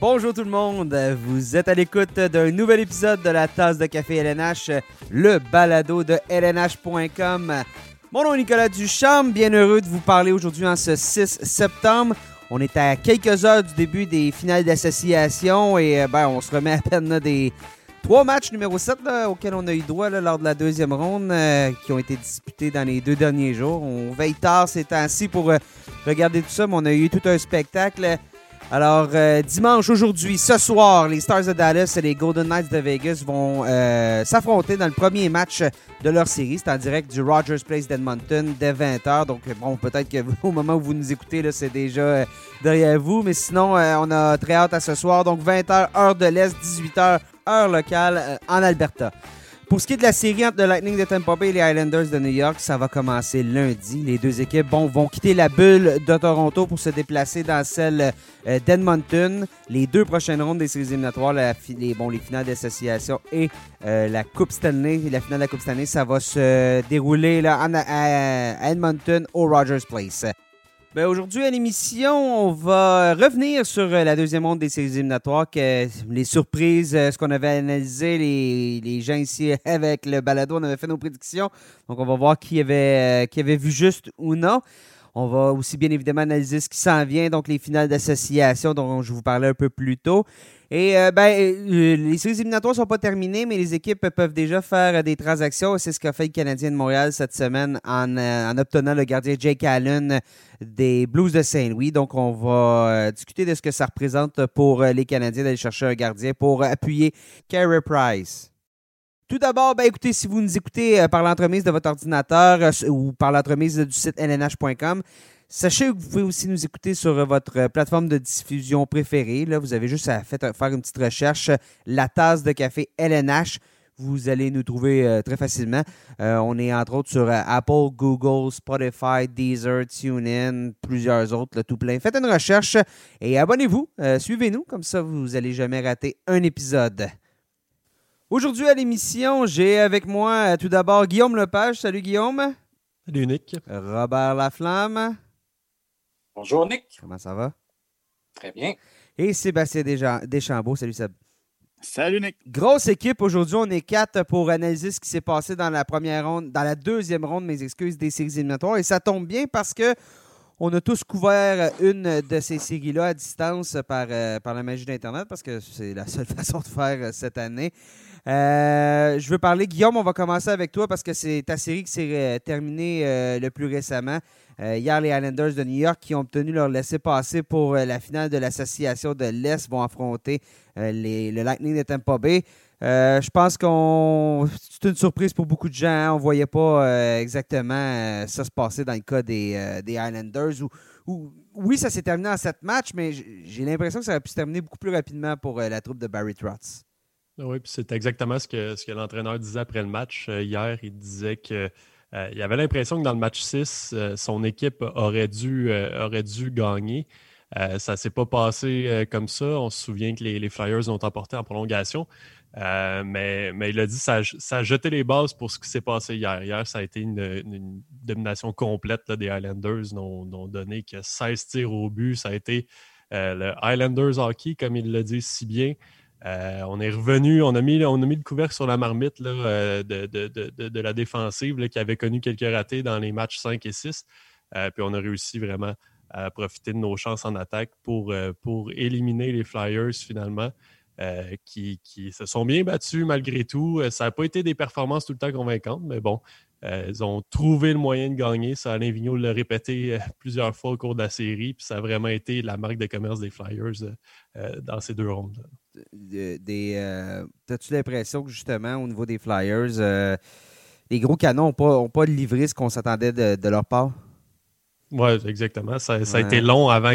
Bonjour tout le monde, vous êtes à l'écoute d'un nouvel épisode de la tasse de café LNH, le balado de LNH.com. Mon nom est Nicolas Duchamp, bien heureux de vous parler aujourd'hui en ce 6 septembre. On est à quelques heures du début des finales d'association et euh, ben, on se remet à peine des trois matchs numéro 7 auxquels on a eu droit lors de la deuxième ronde euh, qui ont été disputés dans les deux derniers jours. On veille tard ces temps-ci pour euh, regarder tout ça, mais on a eu tout un spectacle. Alors, euh, dimanche aujourd'hui, ce soir, les Stars de Dallas et les Golden Knights de Vegas vont euh, s'affronter dans le premier match de leur série. C'est en direct du Rogers Place d'Edmonton dès 20h. Donc, bon, peut-être qu'au moment où vous nous écoutez, c'est déjà euh, derrière vous. Mais sinon, on a très hâte à ce soir. Donc, 20h, heure de l'Est, 18h, heure locale en Alberta. Pour ce qui est de la série entre le Lightning de Tampa Bay et les Islanders de New York, ça va commencer lundi. Les deux équipes vont quitter la bulle de Toronto pour se déplacer dans celle euh, d'Edmonton. Les deux prochaines rondes des séries éliminatoires, les, bon, les finales d'association et euh, la Coupe Stanley, la finale de la Coupe Stanley, ça va se dérouler là, à Edmonton au Rogers Place. Ben, aujourd'hui à l'émission, on va revenir sur euh, la deuxième ronde des séries éliminatoires, les surprises, euh, ce qu'on avait analysé, les, gens ici avec le balado, on avait fait nos prédictions. Donc on va voir qui avait, euh, qui avait vu juste ou non. On va aussi bien évidemment analyser ce qui s'en vient, donc les finales d'association dont je vous parlais un peu plus tôt. Et euh, ben, euh, les séries éliminatoires sont pas terminées, mais les équipes peuvent déjà faire euh, des transactions. C'est ce qu'a fait le Canadien de Montréal cette semaine en, en, obtenant le gardien Jake Allen des Blues de Saint-Louis. Donc, on va discuter de ce que ça représente pour les Canadiens d'aller chercher un gardien pour appuyer Carey Price. Tout d'abord, ben écoutez, si vous nous écoutez par l'entremise de votre ordinateur ou par l'entremise du site lnh.com, Sachez que vous pouvez aussi nous écouter sur euh, votre euh, plateforme de diffusion préférée. Là, vous avez juste à faire une petite recherche, la tasse de café LNH. Vous allez nous trouver euh, très facilement. on est entre autres sur Apple, Google, Spotify, Deezer, TuneIn, plusieurs autres, tout plein. Faites une recherche et abonnez-vous. Suivez-nous, comme ça vous n'allez jamais rater un épisode. Aujourd'hui à l'émission, j'ai avec moi tout d'abord Guillaume Lepage. Salut Guillaume. Salut Nick. Robert Laflamme. Bonjour Nick. Comment ça va? Très bien. Et Sébastien Deschambault. Salut Seb. Salut Nick. Grosse équipe aujourd'hui. On est quatre pour analyser ce qui s'est passé dans la première ronde, dans la deuxième ronde, mes excuses, des séries éliminatoires. Et ça tombe bien parce que on a tous couvert une de ces séries-là à distance par, euh, par la magie d'Internet parce que c'est la seule façon de faire euh, cette année. Euh, je veux parler, Guillaume, on va commencer avec toi parce que c'est ta série qui s'est terminée le plus récemment. Euh, hier, les Islanders de New York qui ont obtenu leur laissez-passer pour euh, la finale de l'Association de l'Est vont affronter euh, le Lightning de Tampa Bay. je pense qu'on c'est une surprise pour beaucoup de gens. Hein. On ne voyait pas exactement ça se passer dans le cas des, des Islanders. oui, ça s'est terminé en sept matchs, mais j'ai l'impression que ça aurait pu se terminer beaucoup plus rapidement pour la troupe de Barry Trotz. Oui, puis c'est exactement ce que, ce que l'entraîneur disait après le match. hier, il disait que euh, avait l'impression que dans le match 6, euh, son équipe aurait dû, euh, aurait dû gagner. ça ne s'est pas passé comme ça. On se souvient que les, Flyers ont emporté en prolongation. mais, mais, il a dit que ça, a jeté les bases pour ce qui s'est passé hier. Hier, ça a été une, domination complète des Highlanders. N'ont donné que 16 tirs au but. Ça a été le Highlanders hockey, comme il le dit si bien. Euh, on est revenu, on a, mis, on a mis le couvercle sur la marmite euh, de, la défensive qui avait connu quelques ratés dans les matchs 5 et 6. Euh, puis on a réussi vraiment à profiter de nos chances en attaque pour, éliminer les Flyers finalement, qui, se sont bien battus malgré tout. Ça n'a pas été des performances tout le temps convaincantes, mais bon, ils ont trouvé le moyen de gagner. Ça, Alain Vigneault l'a répété plusieurs fois au cours de la série, puis ça a vraiment été la marque de commerce des Flyers dans ces deux rondes des. Euh, As-tu l'impression que justement, au niveau des Flyers, euh, les gros canons n'ont pas, pas livré ce qu'on s'attendait de, leur part? Oui, exactement. Ça, a été long avant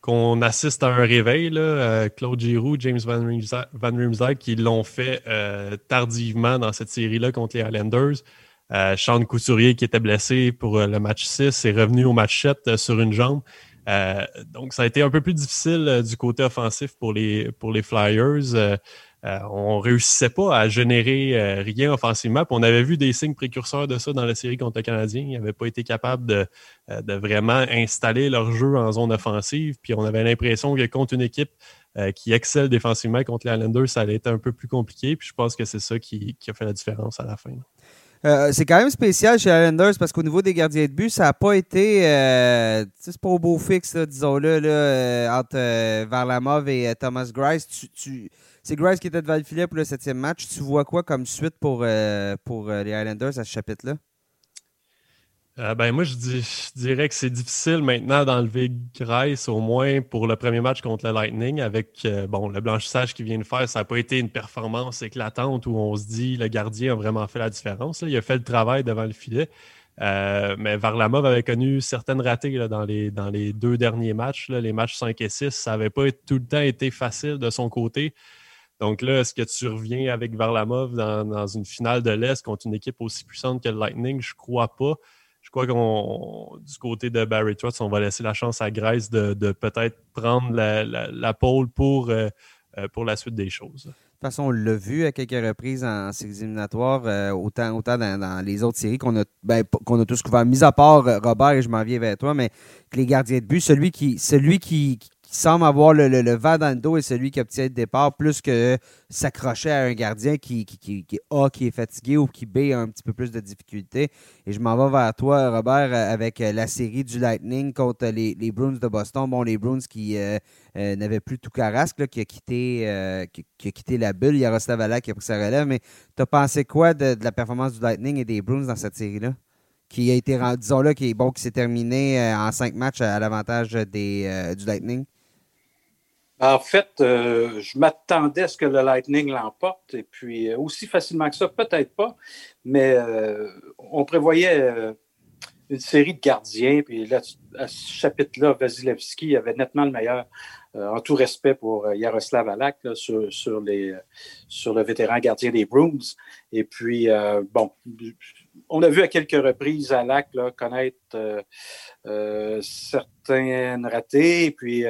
qu'on assiste à un réveil. Là. Euh, Claude Giroux, James Van Riemsdyk, qui l'ont fait tardivement dans cette série-là contre les Highlanders. Sean Couturier, qui était blessé pour le match 6, est revenu au match 7 sur une jambe. Euh, donc, ça a été un peu plus difficile euh, du côté offensif pour les, Flyers. Euh, on réussissait pas à générer rien offensivement. On avait vu des signes précurseurs de ça dans la série contre le Canadien. Ils n'avaient pas été capables de, vraiment installer leur jeu en zone offensive. Puis on avait l'impression que contre une équipe qui excelle défensivement contre les Islanders, ça allait être un peu plus compliqué. Puis je pense que c'est ça qui, a fait la différence à la fin. C'est quand même spécial chez Islanders parce qu'au niveau des gardiens de but, ça n'a pas été. Euh, c'est pas au beau fixe, disons-le, là, entre Varlamov et Thomas Grice. Tu, tu, c'est Grice qui était devant le filet pour le septième match. Tu vois quoi comme suite pour, euh, pour euh, les Highlanders à ce chapitre-là? Euh, ben moi, je, dirais que c'est difficile maintenant d'enlever Grice, au moins pour le premier match contre le Lightning, avec bon le blanchissage qu'il vient de faire. Ça n'a pas été une performance éclatante où on se dit le gardien a vraiment fait la différence. Il a fait le travail devant le filet. mais Varlamov avait connu certaines ratées dans, les, dans les deux derniers matchs, les matchs 5 et 6. Ça n'avait pas tout le temps été facile de son côté. Donc là, est-ce que tu reviens avec Varlamov dans, dans une finale de l'Est contre une équipe aussi puissante que le Lightning? Je crois pas. Crois qu'on du côté de Barry Trotz, on va laisser la chance à Grace de, peut-être prendre la, la, pole pour, euh, euh, pour la suite des choses. De toute façon, on l'a vu à quelques reprises en séries éliminatoires, euh, autant, autant dans, les autres séries qu'on a, ben, a tous couvert, mis à part Robert, et je m'en viens vers toi, mais que les gardiens de but, celui qui, celui qui, semble avoir le, le, vent dans le dos et celui qui obtient le départ, plus que s'accrocher à un gardien qui, qui, qui, A, qui est fatigué ou qui B a un petit peu plus de difficultés. Et je m'en vais vers toi, Robert, avec la série du Lightning contre les, les Bruins de Boston. Bon, les Bruins qui euh, euh, n'avaient plus tout carasque, qui, a quitté, euh, qui, a quitté la bulle. Il y a Rostavala qui a pris sa relève. Mais tu as pensé quoi de, de, la performance du Lightning et des Bruins dans cette série-là? Qui a été, disons là, qui, bon, qui s'est terminé en cinq matchs à, l'avantage du Lightning? En fait, euh, je m'attendais à ce que le Lightning l'emporte, et puis euh, aussi facilement que ça, peut-être pas, mais euh, on prévoyait une série de gardiens, puis là, à ce chapitre-là, Vasilevski avait nettement le meilleur, en tout respect pour Yaroslav Alak, sur le vétéran gardien des Bruins. Et puis, bon, on a vu à quelques reprises Alak là, connaître certaines ratées, et puis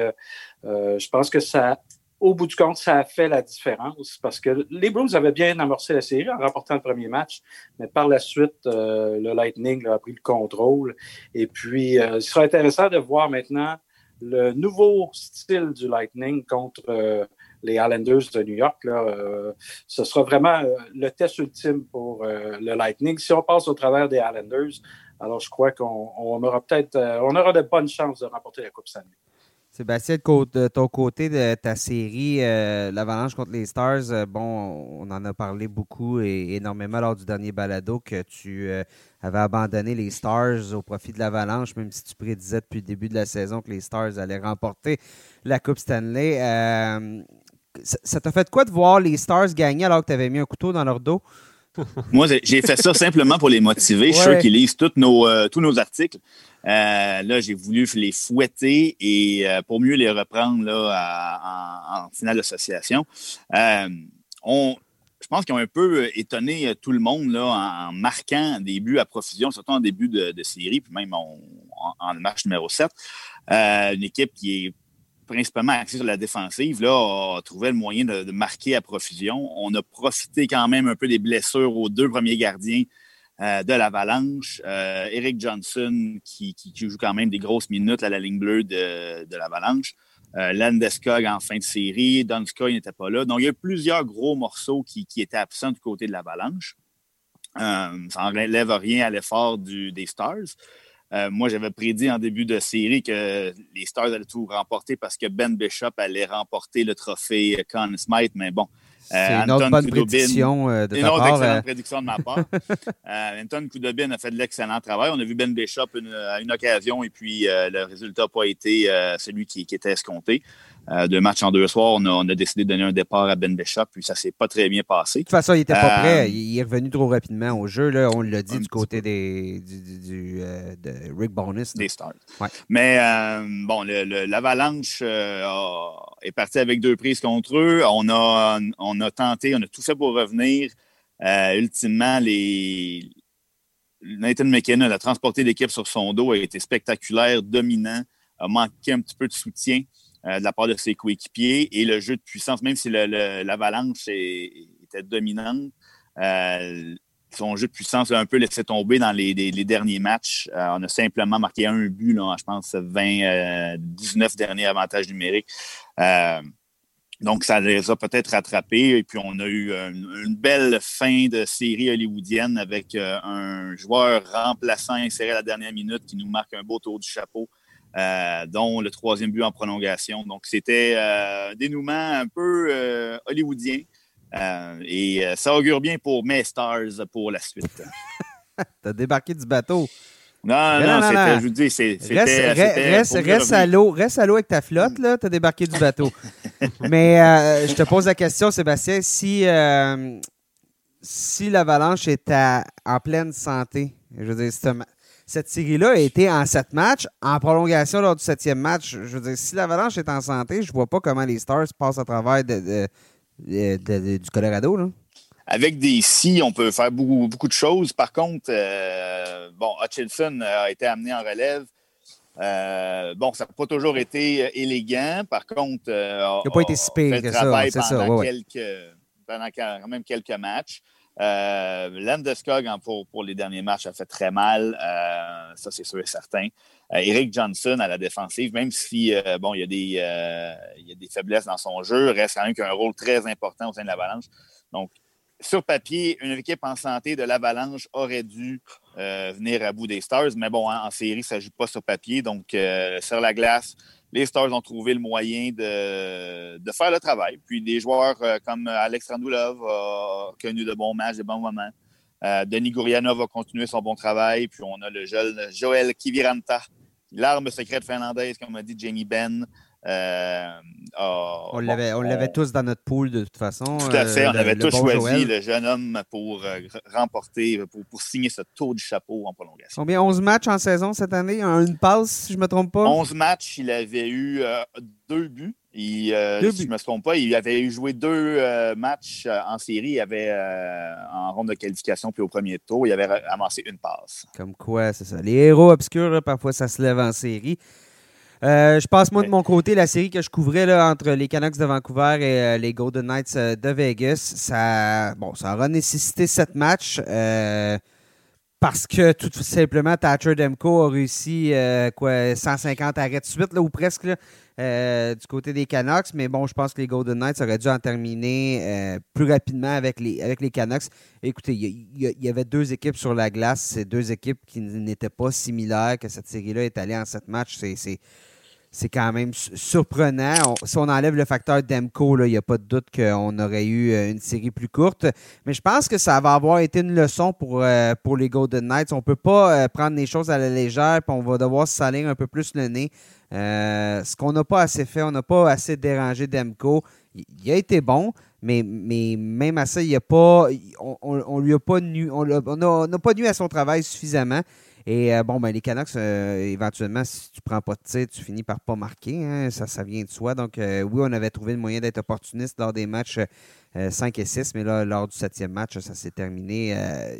euh, je pense que ça, au bout du compte, ça a fait la différence parce que les Bruins avaient bien amorcé la série en remportant le premier match, mais par la suite, euh, le Lightning a pris le contrôle. Et puis, euh, il sera intéressant de voir maintenant le nouveau style du Lightning contre les Islanders de New York. Là, ce sera vraiment le test ultime pour le Lightning. Si on passe au travers des Islanders, alors je crois qu'on aura peut-être, on aura de bonnes chances de remporter la Coupe Stanley. Sébastien, de ton côté de ta série, euh, l'Avalanche contre les Stars, euh, bon, on en a parlé beaucoup et énormément lors du dernier balado que tu euh, avais abandonné les Stars au profit de l'Avalanche, même si tu prédisais depuis le début de la saison que les Stars allaient remporter la Coupe Stanley. Ça t'a fait quoi de voir les Stars gagner alors que tu avais mis un couteau dans leur dos? Moi, j'ai fait ça simplement pour les motiver. Je suis sûr qu'ils lisent nos, tous nos articles. Euh, là, j'ai voulu les fouetter et euh, pour mieux les reprendre là, en, finale d'association. Euh, on, je pense qu'ils ont un peu étonné tout le monde là, en, marquant des buts à profusion, surtout en début de, série, puis même en, match numéro 7. une équipe qui est principalement axée sur la défensive, là, a trouvé le moyen de, marquer à profusion. On a profité quand même un peu des blessures aux deux premiers gardiens euh, de l'Avalanche. Euh, Eric Johnson, qui, joue quand même des grosses minutes à la ligne bleue de, l'Avalanche. Euh, Landeskog en fin de série. Donskoy n'était pas là. Donc, il y a plusieurs gros morceaux qui, étaient absents du côté de l'Avalanche. ça n'enlève rien à l'effort des Stars. Moi, j'avais prédit en début de série que les Stars allaient tout remporter parce que Ben Bishop allait remporter le trophée Conn Smythe, mais bon, c'est une autre bonne prédiction euh, de ta part. Une autre excellente euh. prédiction de ma part. euh, Anton Koudobin a fait de l'excellent travail. On a vu Ben Bishop à une occasion et puis le résultat n'a pas été celui qui, était escompté. Deux matchs en deux soirs, on a, décidé de donner un départ à Ben Bishop, puis ça s'est pas très bien passé. De toute façon, il n'était pas prêt. Il est revenu trop rapidement au jeu. Là. On l'a dit du côté des, du, de Rick Bonus. Des Stars. Mais bon, l'Avalanche est parti avec deux prises contre eux. On a, on a tenté, on a tout fait pour revenir. Euh, ultimement, les... Nathan McKinnon a transporté l'équipe sur son dos, a été spectaculaire, dominant, a manqué un petit peu de soutien. De la part de ses coéquipiers et le jeu de puissance, même si l'avalanche était dominante, son jeu de puissance a un peu laissé tomber dans les, derniers matchs. on a simplement marqué un but, là, je pense, 20, 19 derniers avantages numériques. Donc, ça les a peut-être rattrapés. Et puis, on a eu une, belle fin de série hollywoodienne avec euh, un joueur remplaçant inséré à la dernière minute qui nous marque un beau tour du chapeau, euh, dont le troisième but en prolongation. Donc, c'était euh, un dénouement un peu hollywoodien. et ça augure bien pour mes Stars pour la suite. T'as débarqué du bateau. Non, non, non, c'était, je vous dis, c'était. Reste, reste, à l'eau, reste à l'eau avec ta flotte, là, t'as débarqué du bateau. Mais euh, je te pose la question, Sébastien, si, euh, si l'Avalanche était en pleine santé, je veux dire, cette série-là a été en sept matchs, en prolongation lors du septième match. Je veux dire, si l'Avalanche est en santé, je vois pas comment les Stars passent à travers de, du Colorado, là. Avec des si, on peut faire beaucoup, beaucoup de choses. Par contre, euh, bon, Hutchinson a été amené en relève. Euh, bon, ça n'a pas toujours été élégant. Par contre, euh, il n'a pas été si pire que ça. C'est ça, quelques, pendant quand même quelques matchs. Euh, pour, les derniers matchs, a fait très mal. ça, c'est sûr et certain. Eric Johnson à la défensive, même si bon, il y, a des, faiblesses dans son jeu, reste quand même un rôle très important au sein de l'Avalanche. Donc, sur papier, une équipe en santé de l'Avalanche aurait dû euh, venir à bout des Stars, mais bon, en série, ça ne joue pas sur papier. Donc, euh, sur la glace, les Stars ont trouvé le moyen de, faire le travail. Puis des joueurs euh, comme Alex Randulov ont connu de bons matchs, de bons moments. Denis Gourianov va continuer son bon travail. Puis on a le jeune Joël Kiviranta, l'arme secrète finlandaise, comme a dit Jamie Benn. Euh, on l'avait tous dans notre pool de toute façon. Tout à fait. on euh, avait tous choisi le jeune homme pour euh, remporter, pour, signer ce tour du chapeau en prolongation. Combien? 11 matchs en saison cette année? Une passe, si je ne me trompe pas? 11 matchs. Il avait eu deux buts. si je ne me trompe pas, il avait joué deux matchs en série. Il avait en ronde de qualification puis au premier tour, il avait amassé une passe. Comme quoi, c'est ça. Les héros obscurs, parfois, ça se lève en série. Euh, je passe moi de mon côté la série que je couvrais là, entre les Canucks de Vancouver et euh, les Golden Knights euh, de Vegas. Ça, bon, ça aura nécessité sept matchs parce que tout simplement Thatcher Demko a réussi quoi 150 arrêts de suite là, ou presque du côté des Canucks. Mais bon, je pense que les Golden Knights auraient dû en terminer plus rapidement avec les, avec les Canucks. Écoutez, il y, avait deux équipes sur la glace, c'est deux équipes qui n'étaient pas similaires, que cette série-là est allée en sept matchs. C'est c'est quand même surprenant. si on enlève le facteur Demco, il n'y a pas de doute qu'on aurait eu euh, une série plus courte. Mais je pense que ça va avoir été une leçon pour, euh, les Golden Knights. On ne peut pas euh, prendre les choses à la légère, on va devoir salir un peu plus le nez. ce qu'on n'a pas assez fait, on n'a pas assez dérangé Demco. Il, a été bon, mais, mais même à ça, il a pas, on, lui pas nu, on n'a pas nu à son travail suffisamment. Et euh, bon, ben, les Canucks, euh, éventuellement, si tu prends pas de tir, tu finis par pas marquer. Hein, ça, ça vient de soi. Donc, euh, oui, on avait trouvé le moyen d'être opportuniste lors des matchs 5 et 6, mais là, lors du septième match, ça s'est terminé.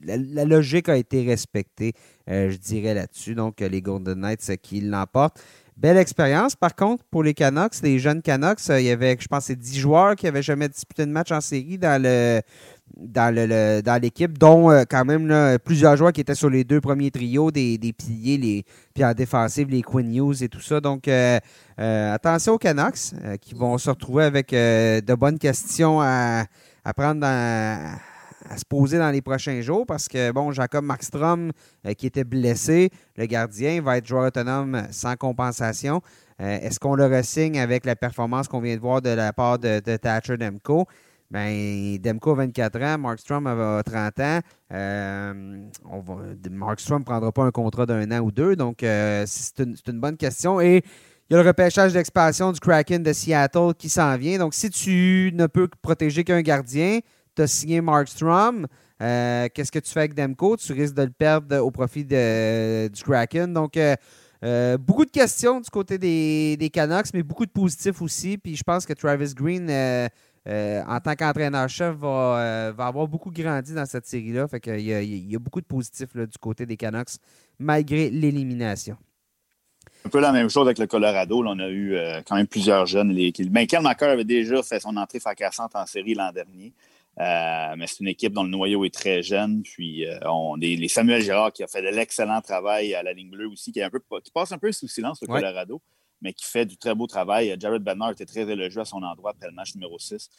La, logique a été respectée, je dirais, là-dessus. Donc, les Golden Knights qui l'emportent. Belle expérience, par contre, pour les Canucks, les jeunes Canucks. il y avait, je pense, 10 joueurs qui n'avaient jamais disputé de match en série dans le dans le, dans l'équipe, dont euh, quand même plusieurs joueurs qui étaient sur les deux premiers trios, des, piliers, les, puis en défensive, les Quinn News et tout ça. Donc, euh, euh, attention aux Canucks qui vont se retrouver avec de bonnes questions à, à prendre à se poser dans les prochains jours parce que, bon, Jacob Markstrom, qui était blessé, le gardien, va être joueur autonome sans compensation. Est-ce qu'on le ressigne avec la performance qu'on vient de voir de la part de, Thatcher Demko? Ben, Demko a 24 ans, Markstrom a 30 ans. Euh, Markstrom ne prendra pas un contrat d'un an ou deux, donc euh, c'est une, bonne question. Et il y a le repêchage d'expansion du Kraken de Seattle qui s'en vient. Donc, si tu ne peux protéger qu'un gardien, tu as signé Markstrom. Euh, qu'est-ce que tu fais avec Demko? Tu risques de le perdre au profit de, du Kraken. Donc, beaucoup de questions du côté des, des, Canucks, mais beaucoup de positifs aussi. Puis je pense que Travis Green euh, en tant qu'entraîneur-chef, euh, va, avoir beaucoup grandi dans cette série-là. Fait y, a beaucoup de positifs du côté des Canucks, malgré l'élimination. un peu la même chose avec le Colorado. on a eu euh, quand même plusieurs jeunes. Les, ben, avait déjà fait son entrée fracassante en série l'an dernier. Euh, mais c'est une équipe dont le noyau est très jeune. Puis euh, on, les, Samuel Girard qui a fait de l'excellent travail à la ligne bleue aussi, qui, est un peu, qui passe un peu sous silence le Colorado, mais qui fait du très beau travail. Jared Bernard était très élogieux à son endroit après le match numéro 6.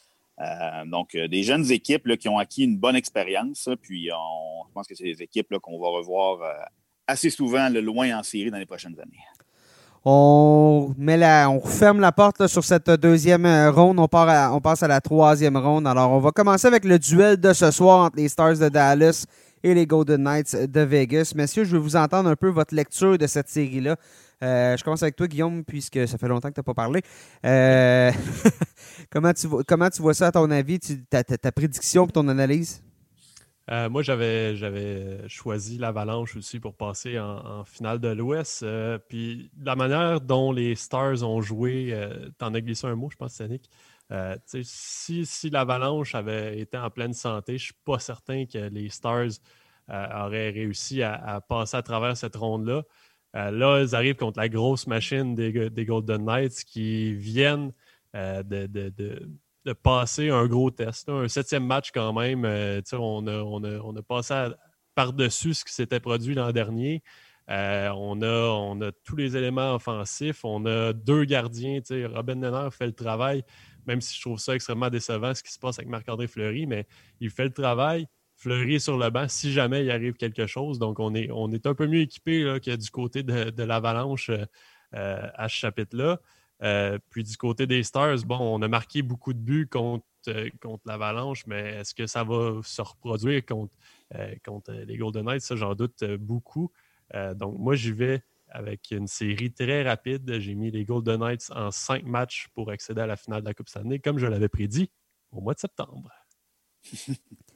donc, des jeunes équipes qui ont acquis une bonne expérience. Puis, on, je pense que c'est des équipes qu'on va revoir assez souvent le loin en série dans les prochaines années. On, met la, ferme la porte sur cette deuxième euh, ronde. On, passe à la troisième ronde. Alors, on va commencer avec le duel de ce soir entre les Stars de Dallas et les Golden Knights de Vegas. Messieurs, je veux vous entendre un peu votre lecture de cette série-là. Euh, je commence avec toi, Guillaume, puisque ça fait longtemps que tu n'as pas parlé. Euh, comment, tu, comment vois ça, à ton avis, ta, ta, prédiction et ton analyse? Euh, moi, j'avais, choisi l'Avalanche aussi pour passer en, finale de l'Ouest. Euh, puis la manière dont les Stars ont joué, euh, t'en as glissé un mot, je pense, Yannick. si, l'Avalanche avait été en pleine santé, je ne suis pas certain que les Stars auraient réussi à, passer à travers cette ronde-là. là, ils arrivent contre la grosse machine des, Golden Knights qui viennent de passer un gros test. Un septième match quand même. Euh, on, a, on, a, passé par-dessus ce qui s'était produit l'an dernier. Euh, on, a, tous les éléments offensifs. On a deux gardiens. Robin Nenner fait le travail, même si je trouve ça extrêmement décevant ce qui se passe avec Marc-André Fleury, mais il fait le travail. Fleury est sur le banc si jamais il arrive quelque chose. Donc, on est, on est un peu mieux équipé que du côté de, l'Avalanche euh, à ce chapitre-là. Euh, puis du côté des Stars, bon, on a marqué beaucoup de buts contre, euh, contre l'Avalanche, mais est-ce que ça va se reproduire contre, euh, contre les Golden Knights? Ça, j'en doute beaucoup. donc, moi, j'y vais avec une série très rapide. J'ai mis les Golden Knights en cinq matchs pour accéder à la finale de la Coupe Stanley, comme je l'avais prédit au mois de septembre.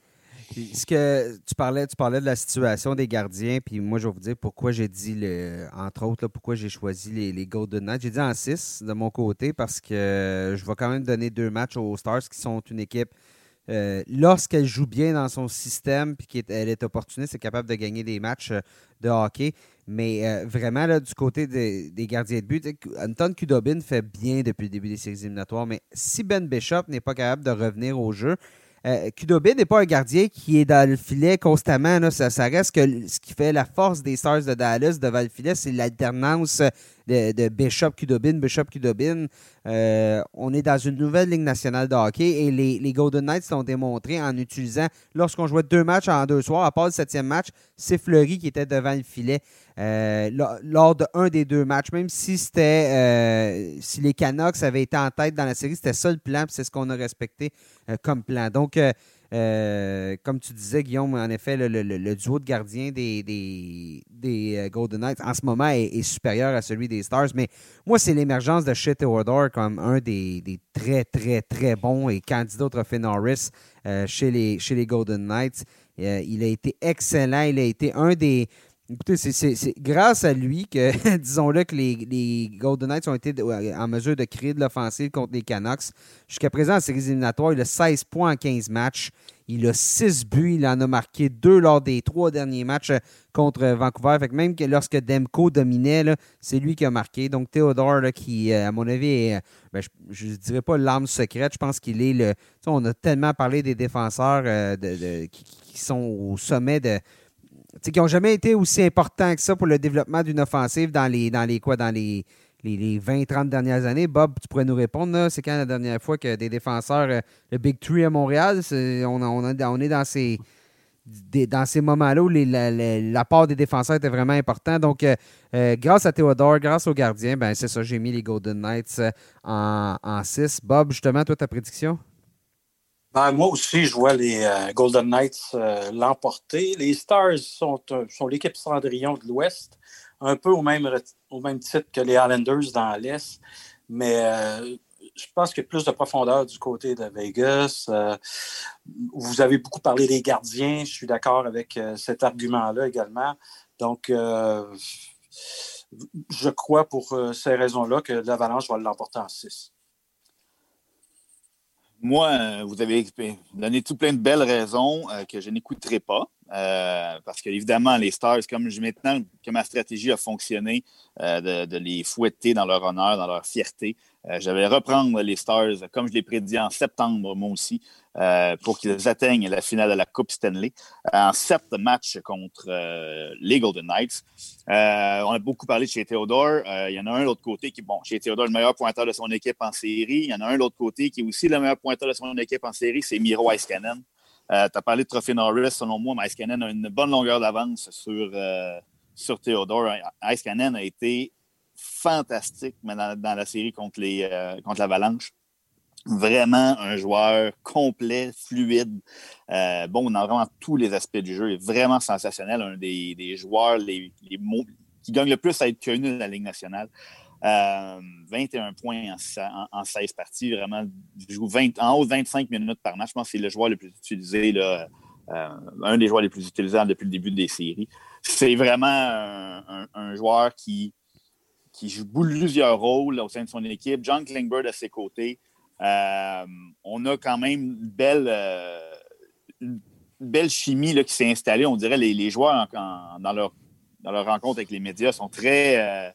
ce que tu parlais, tu parlais de la situation des gardiens, puis moi, je vais vous dire pourquoi j'ai dit, le, entre autres, pourquoi j'ai choisi les, les Golden Knights. J'ai dit en 6 de mon côté parce que je vais quand même donner deux matchs aux Stars qui sont une équipe. Euh, lorsqu'elle joue bien dans son système puis qu'elle est opportuniste, est capable de gagner des matchs euh, de hockey. Mais euh, vraiment, là, du côté des, des gardiens de but, Anton Kudobin fait bien depuis le début des séries éliminatoires. Mais si Ben Bishop n'est pas capable de revenir au jeu, euh, n'est pas un gardien qui est dans le filet constamment. Ça, reste que ce qui fait la force des Stars de Dallas devant le filet, c'est l'alternance de, Bishop Kudobin, Bishop Kudobin. Euh, on est dans une nouvelle ligne nationale de hockey et les, Golden Knights l'ont démontré en utilisant, lorsqu'on jouait deux matchs en deux soirs, à part le septième match, c'est Fleury qui était devant le filet. Euh, lors de un des deux matchs, même si c'était euh, si les Canucks avaient été en tête dans la série, c'était ça le plan, c'est ce qu'on a respecté comme plan. Donc, comme tu disais, Guillaume, en effet, le, duo de gardiens des, des, Golden Knights en ce moment est, supérieur à celui des Stars. Mais moi, c'est l'émergence de Shea Theodore comme un des, très, très, très bons et candidat au trophée Norris les, chez les Golden Knights. il a été excellent. Il a été un des Écoutez, c'est grâce à lui que, disons-le, que les, Golden Knights ont été en mesure de créer de l'offensive contre les Canucks. Jusqu'à présent, en séries éliminatoires, il a 16 points en 15 matchs. Il a 6 buts. Il en a marqué 2 lors des trois derniers matchs contre Vancouver. Fait que même que lorsque Demko dominait, c'est lui qui a marqué. Donc, Theodore, qui, euh, à mon avis, est, ben, je ne dirais pas l'arme secrète. Je pense qu'il est le. On a tellement parlé des défenseurs euh, qui, sont au sommet de qui n'ont jamais été aussi importants que ça pour le développement d'une offensive dans les, dans les quoi, dans les, les, 20-30 dernières années. Bob, tu pourrais nous répondre, c'est quand la dernière fois que des défenseurs, euh, le Big Three à Montréal, on, est dans ces, dans ces moments-là où l'apport des défenseurs était vraiment important. Donc, euh, euh, grâce à Théodore, grâce aux gardiens, ben, c'est ça, j'ai mis les Golden Knights en, en 6. Bob, justement, toi, ta prédiction? Ben, moi aussi, je vois les euh, Golden Knights euh, l'emporter. Les Stars sont, euh, sont l'équipe Cendrillon de l'Ouest, un peu au même, au même titre que les Islanders dans l'Est. Mais je pense qu'il y a plus de profondeur du côté de Vegas. vous avez beaucoup parlé des gardiens. Je suis d'accord avec cet argument-là également. Donc, je crois pour ces raisons-là que l'Avalanche va l'emporter en 6. Moi, vous avez donné tout plein de belles raisons que je n'écouterai pas. parce que, évidemment, les Stars, comme je, maintenant que ma stratégie a fonctionné, de, les fouetter dans leur honneur, dans leur fierté, euh, je vais reprendre les Stars, comme je l'ai prédit en septembre, moi aussi, euh, pour qu'ils atteignent la finale de la Coupe Stanley en sept matchs contre euh, les Golden Knights. on a beaucoup parlé de chez Theodore. il y en a un de l'autre côté qui, bon, chez Theodore, le meilleur pointeur de son équipe en série. Il y en a un de l'autre côté qui est aussi le meilleur pointeur de son équipe en série, c'est Miro Iskanen. tu as parlé de Trophée Norris. Selon moi, mais Iskanen a une bonne longueur d'avance sur, sur Theodore. Iskanen a été fantastique dans, la série contre, euh, contre l'Avalanche. Vraiment un joueur complet, fluide, euh, bon dans vraiment tous les aspects du jeu. est vraiment sensationnel, un des, joueurs les, qui gagne le plus à être connu dans la Ligue nationale. 21 euh, points en, 16 parties, vraiment, joue 20, en haut de 25 minutes par match. Je pense que c'est le joueur le plus utilisé, là, un des joueurs les plus utilisés depuis le début des séries. C'est vraiment un joueur qui, qui joue plusieurs rôles au sein de son équipe. John Klingberg à ses côtés. Euh, on a quand même une belle, euh, chimie là, qui s'est installée. On dirait les, les joueurs dans, leur, dans rencontre avec les médias sont très,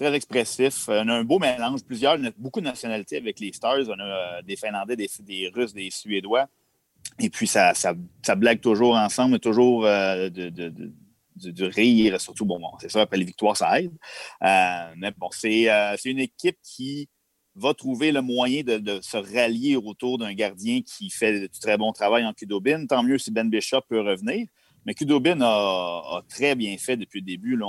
euh, expressifs. On a un beau mélange, plusieurs, beaucoup de nationalités avec les Stars. On a des Finlandais, des, Russes, des Suédois. Et puis, ça, blague toujours ensemble, toujours de du, rire, surtout, c'est ça, après les victoires, ça aide. Euh, mais bon, euh, c'est une équipe qui va trouver le moyen de, se rallier autour d'un gardien qui fait du très bon travail en Kudobin. Tant mieux si Ben Bishop peut revenir. Mais Kudobin a, très bien fait depuis le début.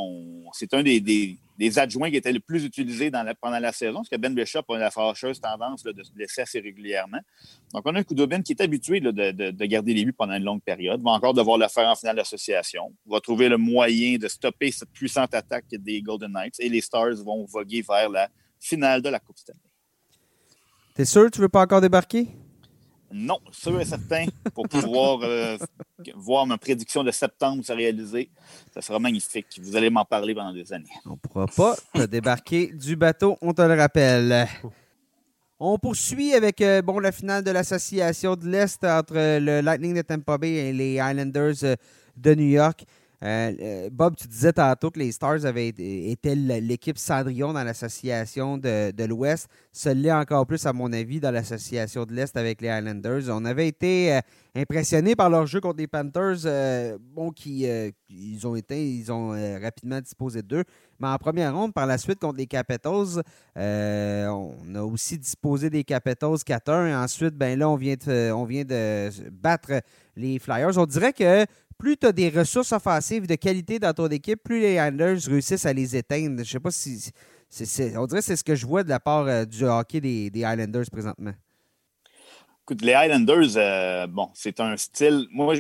C'est un des, adjoints qui étaient le plus utilisés pendant la saison, parce que Ben Bishop a la fâcheuse tendance de se blesser assez régulièrement. Donc, on a un Ben qui est habitué de, garder les buts pendant une longue période, va encore devoir le faire en finale d'association, va trouver le moyen de stopper cette puissante attaque des Golden Knights et les Stars vont voguer vers la finale de la Coupe Stanley. T'es sûr que tu veux pas encore débarquer? Non, sûr et certain, pour pouvoir euh, voir ma prédiction de septembre se réaliser. Ça sera magnifique. Vous allez m'en parler pendant des années. On ne pourra pas te débarquer du bateau, on te le rappelle. On poursuit avec euh, bon, la finale de l'association de l'Est entre le Lightning de Tampa Bay et les Islanders euh, de New York. Euh, euh, Bob, tu disais tantôt que les Stars avaient été l'équipe Cendrillon dans l'association de, l'Ouest. Ça l'est encore plus, à mon avis, dans l'association de l'Est avec les Islanders. On avait été euh, impressionnés par leur jeu contre les Panthers, bon, qui ils ont été, ils ont rapidement disposé d'eux. Mais en première ronde, par la suite, contre les Capitals, on a aussi disposé des Capitals 4-1. Et ensuite, ben là, on vient on vient de battre les Flyers. On dirait que plus tu as des ressources offensives de qualité dans ton équipe, plus les Islanders réussissent à les éteindre. Je sais pas si. on dirait que c'est ce que je vois de la part euh, du hockey des, Islanders présentement. Écoute, les Islanders, euh, bon, c'est un style. Moi,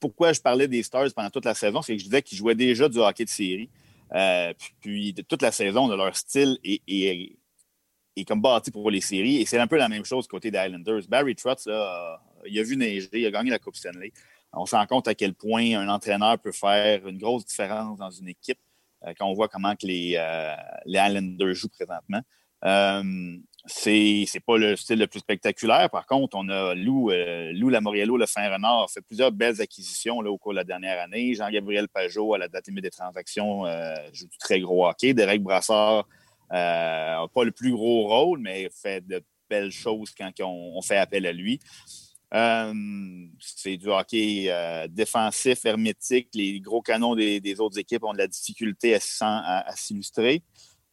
pourquoi je parlais des Stars pendant toute la saison, c'est que je disais qu'ils jouaient déjà du hockey de série. Euh, puis, toute la saison, de leur style est, est, comme bâti pour les séries. Et c'est un peu la même chose côté des Islanders. Barry Trotz, là, il a vu neiger, il a gagné la Coupe Stanley on se rend compte à quel point un entraîneur peut faire une grosse différence dans une équipe euh, quand on voit comment les, euh, les Islanders jouent présentement. Euh, c'est pas le style le plus spectaculaire. Par contre, on a Lou, Lou Lamoriello, le Saint-Renard, a fait plusieurs belles acquisitions là, au cours de la dernière année. Jean-Gabriel Pajot, à la date limite des transactions, joue du très gros hockey. Derek Brassard n'a pas le plus gros rôle, mais fait de belles choses quand on fait appel à lui. Euh, c'est du hockey euh, défensif, hermétique. Les gros canons des, autres équipes ont de la difficulté à, s'illustrer.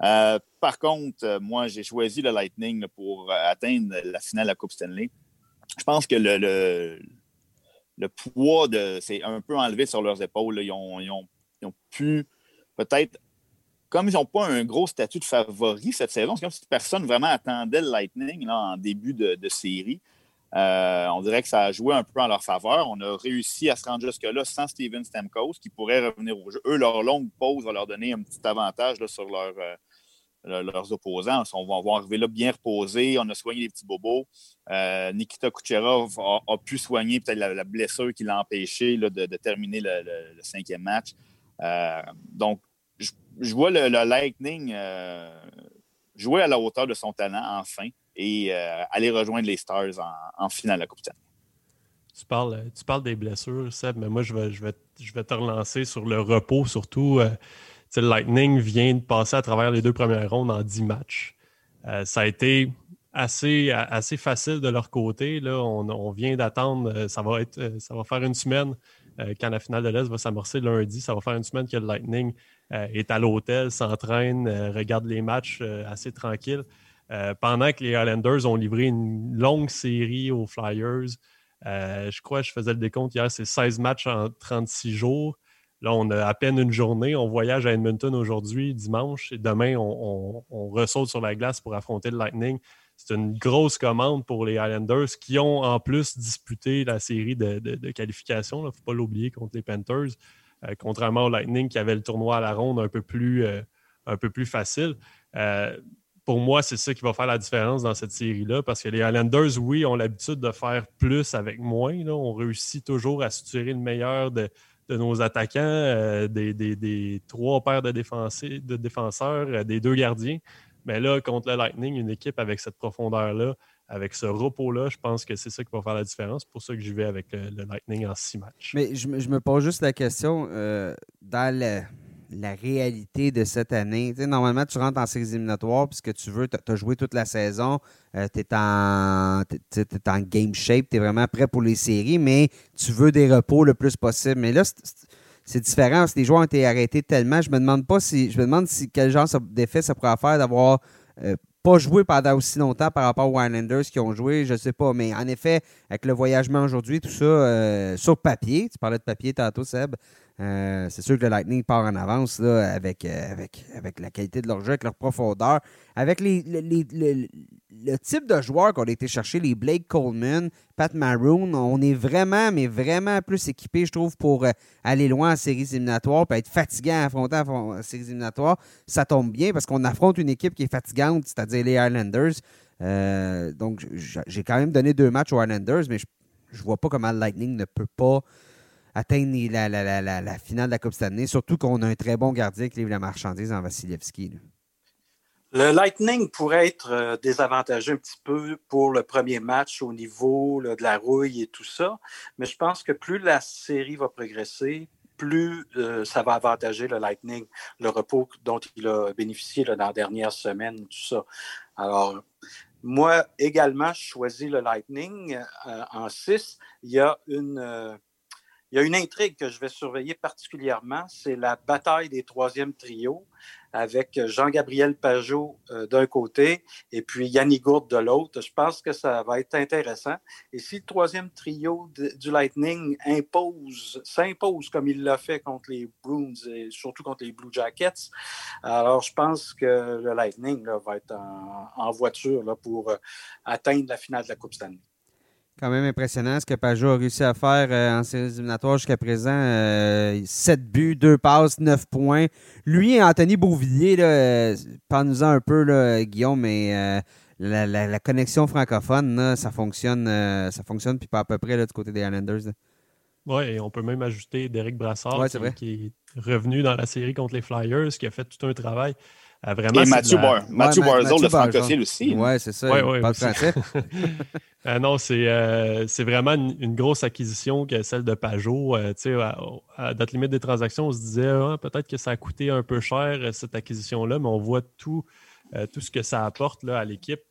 Euh, par contre, moi, j'ai choisi le Lightning pour atteindre la finale de la Coupe Stanley. Je pense que le, poids de c'est un peu enlevé sur leurs épaules. Ils, ont, pu peut-être, comme ils n'ont pas un gros statut de favori cette saison, c'est comme si personne vraiment attendait le Lightning en début de série. Euh, on dirait que ça a joué un peu en leur faveur. On a réussi à se rendre jusque-là sans Steven Stamkos, qui pourrait revenir au jeu. Eux, leur longue pause va leur donner un petit avantage sur euh, leurs opposants. On va arrivé là bien reposé. On a soigné les petits bobos. Euh, Nikita Kucherov a, pu soigner peut-être la, blessure qui l'a empêché de, terminer le, cinquième match. donc, je, vois le, Lightning jouer à la hauteur de son talent, enfin. Et aller rejoindre les Stars en, finale de la Coupe Stanley. Tu parles, tu parles des blessures, Seb, mais moi, je vais, je vais, je vais te relancer sur le repos, surtout. le Lightning vient de passer à travers les deux premières rondes en 10 matchs. ça a été assez, assez facile de leur côté. Là, on, vient d'attendre, euh, ça va euh, ça va faire une semaine euh, quand la finale de l'Est va s'amorcer lundi. Ça va faire une semaine que le Lightning est à l'hôtel, s'entraîne, regarde les matchs assez tranquille. Pendant que les Islanders ont livré une longue série aux Flyers. je crois que je faisais le décompte hier, c'est 16 matchs en 36 jours. Là, on a à peine une journée. On voyage à Edmonton aujourd'hui, dimanche, et demain, on, on, sur la glace pour affronter le Lightning c'est une grosse commande pour les Islanders qui ont en plus disputé la série de, qualification. Il ne faut pas l'oublier contre les Panthers, euh, contrairement au Lightning qui avait le tournoi à la ronde un peu plus, euh, facile. Euh, pour moi, c'est ça qui va faire la différence dans cette série-là parce que les Islanders, oui, ont l'habitude de faire plus avec moins. On réussit toujours à suturer le meilleur de, nos attaquants, des, trois paires de, défenseurs, des deux gardiens. Mais là, contre le Lightning, une équipe avec cette profondeur-là, avec ce repos-là, je pense que c'est ça qui va faire la différence. C'est pour ça que je vais avec le, Lightning en six matchs. Mais je, me pose juste la question, euh, dans la, réalité de cette année, normalement, tu rentres en séries éliminatoires puisque tu veux, tu as joué toute la saison, euh, tu es, en, game shape, tu es vraiment prêt pour les séries, mais tu veux des repos le plus possible. Mais là, c'est différent. Les joueurs ont été arrêtés tellement, je me demande pas si. Je me demande si quel genre d'effet ça pourrait faire d'avoir euh, pas joué pendant aussi longtemps par rapport aux Islanders qui ont joué, je sais pas. Mais en effet, avec le voyagement aujourd'hui, tout ça, euh, sur papier, tu parlais de papier tantôt, Seb, euh, c'est sûr que le Lightning part en avance là, avec, euh, avec, avec la qualité de leur jeu, avec leur profondeur, avec les, le type de joueurs qu'on a été chercher, les Blake Coleman, Pat Maroon. On est vraiment, mais vraiment plus équipé, je trouve, pour euh, aller loin en séries éliminatoires, puis être fatiguant à affronter en séries éliminatoires. Ça tombe bien parce qu'on affronte une équipe qui est fatigante, c'est-à-dire les Islanders. donc, j'ai quand même donné deux matchs aux Islanders, mais je, je vois pas comment le Lightning ne peut pas atteindre la, finale de la Coupe Stanley, surtout qu'on a un très bon gardien qui livre la marchandise en Vasilevski. Le Lightning pourrait être euh, désavantagé un petit peu pour le premier match au niveau de la rouille et tout ça, mais je pense que plus la série va progresser, plus euh, ça va avantager le Lightning, le repos dont il a bénéficié dans la dernière semaine, tout ça. Alors, moi également, je choisis le Lightning euh, en 6. Il y a une, il y a une intrigue que je vais surveiller particulièrement, c'est la bataille des troisièmes trios avec Jean-Gabriel Pajot euh, d'un côté et puis Yannick Gourde de l'autre. Je pense que ça va être intéressant. Et si le troisième trio du Lightning impose, s'impose comme il l'a fait contre les Bruins et surtout contre les Blue Jackets, alors je pense que le Lightning va être en, voiture pour euh, atteindre la finale de la Coupe Stanley quand même impressionnant ce que Pajot a réussi à faire euh, en séries éliminatoires jusqu'à présent. 7 euh, buts, 2 passes, 9 points. Lui et Anthony Beauvillier, euh, parle-nous-en un peu, Guillaume, mais la, connexion francophone, ça fonctionne ça fonctionne, puis pas à peu près du côté des Islanders. Oui, et on peut même ajouter Derek Brassard qui, est revenu dans la série contre les Flyers, qui a fait tout un travail. Vraiment, et Mathieu, la... Mathieu le francophile aussi. Oui, c'est ça. Ouais, pas français. Euh, non, euh, c'est vraiment une, grosse acquisition que celle de Pajot. Euh, à, date limite des transactions, on se disait ah, peut-être que ça a coûté un peu cher cette acquisition-là, mais on voit tout, tout ce que ça apporte là, à l'équipe.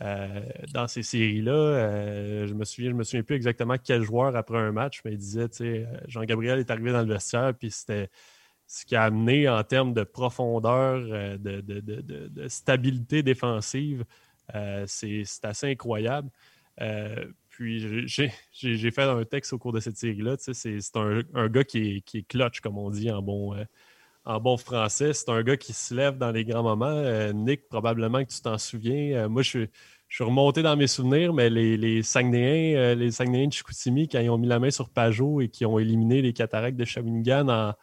dans ces séries-là, je me souviens, je me souviens plus exactement quel joueur après un match, mais il disait, Jean-Gabriel est arrivé dans le vestiaire, puis c'était ce qui a amené en termes de profondeur, de, de, stabilité défensive, c'est assez incroyable. Euh, puis j'ai fait un texte au cours de cette série-là. C'est un, gars qui est, clutch, comme on dit en bon, euh, français. C'est un gars qui se lève dans les grands moments. Euh, Nick, probablement que tu t'en souviens. moi, je, je, suis remonté dans mes souvenirs, mais les, les Saguenayens, les Saguenayens de Chicoutimi, quand ils ont mis la main sur Pajot et qui ont éliminé les cataractes de Shawinigan en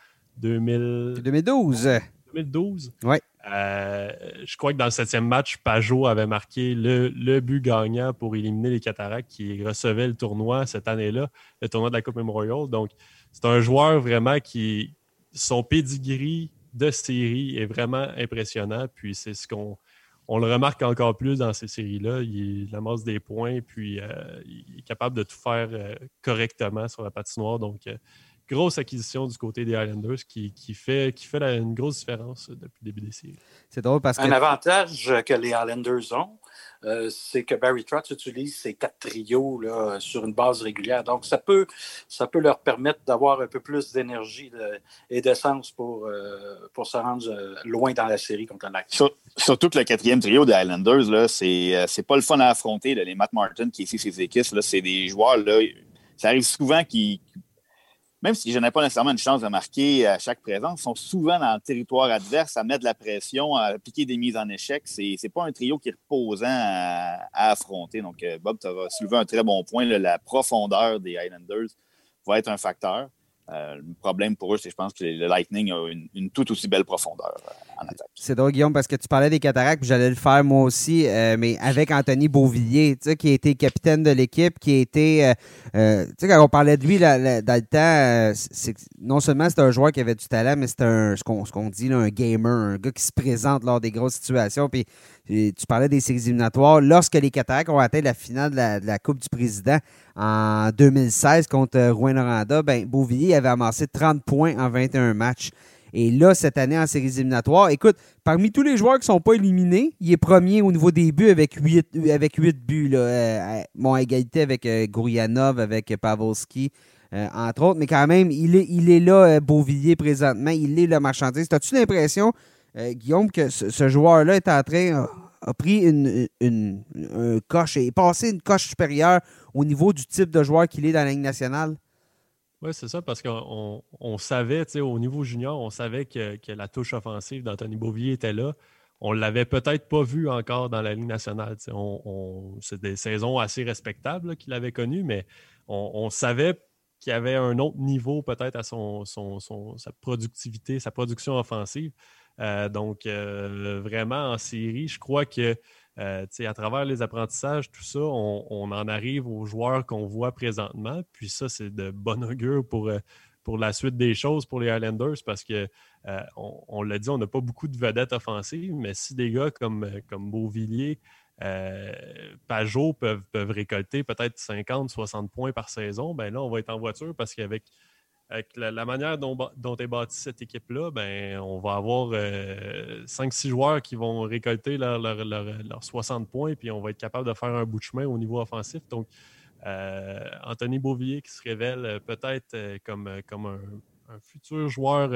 2000... 2012. 2012. Oui. Euh, je crois que dans le septième match, Pajot avait marqué le, but gagnant pour éliminer les Cataractes qui recevait le tournoi cette année-là, le tournoi de la Coupe Memorial. Donc, c'est un joueur vraiment qui, son pedigree de série est vraiment impressionnant. Puis c'est ce qu'on on le remarque encore plus dans ces séries-là. Il, amasse des points, puis il est capable de tout faire correctement sur la patinoire. Donc, grosse acquisition du côté des Islanders qui, fait, qui fait une grosse différence depuis le début des séries. C'est drôle parce que. Un avantage que les Islanders ont, euh, c'est que Barry Trotz utilise ces quatre trios là, sur une base régulière. Donc, ça peut, ça peut leur permettre d'avoir un peu plus d'énergie et d'essence pour, euh, pour se rendre euh, loin dans la série contre la surtout que le quatrième trio des Islanders, c'est, c'est pas le fun à affronter. les Matt Martin qui est ici ses équipes, c'est des joueurs, là, ça arrive souvent qu'ils même si je n'ai pas nécessairement une chance de marquer à chaque présence, sont souvent dans le territoire adverse à mettre de la pression, à appliquer des mises en échec. Ce n'est pas un trio qui est reposant à, affronter. Donc, euh, Bob, tu as soulevé un très bon point. la profondeur des Highlanders va être un facteur. Euh, le problème pour eux, c'est je pense que le Lightning a une, toute aussi belle profondeur euh, C'est drôle, Guillaume, parce que tu parlais des cataractes, puis j'allais le faire moi aussi, euh, mais avec Anthony Beauvillier, qui a été capitaine de l'équipe, qui a été. tu sais, quand on parlait de lui dans le temps, non seulement c'est un joueur qui avait du talent, mais un, ce qu'on, dit, un gamer, un gars qui se présente lors des grosses situations. Puis tu parlais des séries éliminatoires. Lorsque les Cataractes ont atteint la finale de la, Coupe du Président en 2016 contre Rouen Noranda, ben, Beauvillier avait amassé 30 points en 21 matchs. Et là, cette année, en séries éliminatoires, écoute, parmi tous les joueurs qui ne sont pas éliminés, il est premier au niveau des buts avec 8, avec 8 buts. Là, euh, bon, à égalité avec euh, Gourianov, avec Pavelski, euh, entre autres. Mais quand même, il est, il est là, Beauvillier, présentement. Il est le marchandise. As-tu l'impression euh, Guillaume, que ce, joueur-là est en train, a, pris une, une, coche et est passé une coche supérieure au niveau du type de joueur qu'il est dans la Ligue nationale? Oui, c'est ça, parce qu'on on savait, au niveau junior, on savait que, la touche offensive d'Anthony Beauvillier était là. On ne l'avait peut-être pas vu encore dans la Ligue nationale. On, c'est des saisons assez respectables qu'il avait connues, mais on, savait qu'il y avait un autre niveau peut-être à son, son, sa productivité, sa production offensive. Euh, donc, euh, vraiment, en série, je crois que euh, à travers les apprentissages, tout ça, on, en arrive aux joueurs qu'on voit présentement. Puis ça, c'est de bon augure pour, pour la suite des choses pour les Highlanders parce que on, l'a dit, on n'a pas beaucoup de vedettes offensives, mais si des gars comme, comme Beauvillier, Pajot peuvent, peuvent récolter peut-être 50, 60 points par saison, ben là, on va être en voiture parce qu'avec avec la, manière dont, est bâtie cette équipe-là, ben, on va avoir 5-6 euh, joueurs qui vont récolter leurs 60 points, puis on va être capable de faire un bout de chemin au niveau offensif. Donc, euh, Anthony Beauvillier qui se révèle euh, peut-être comme, comme un, futur joueur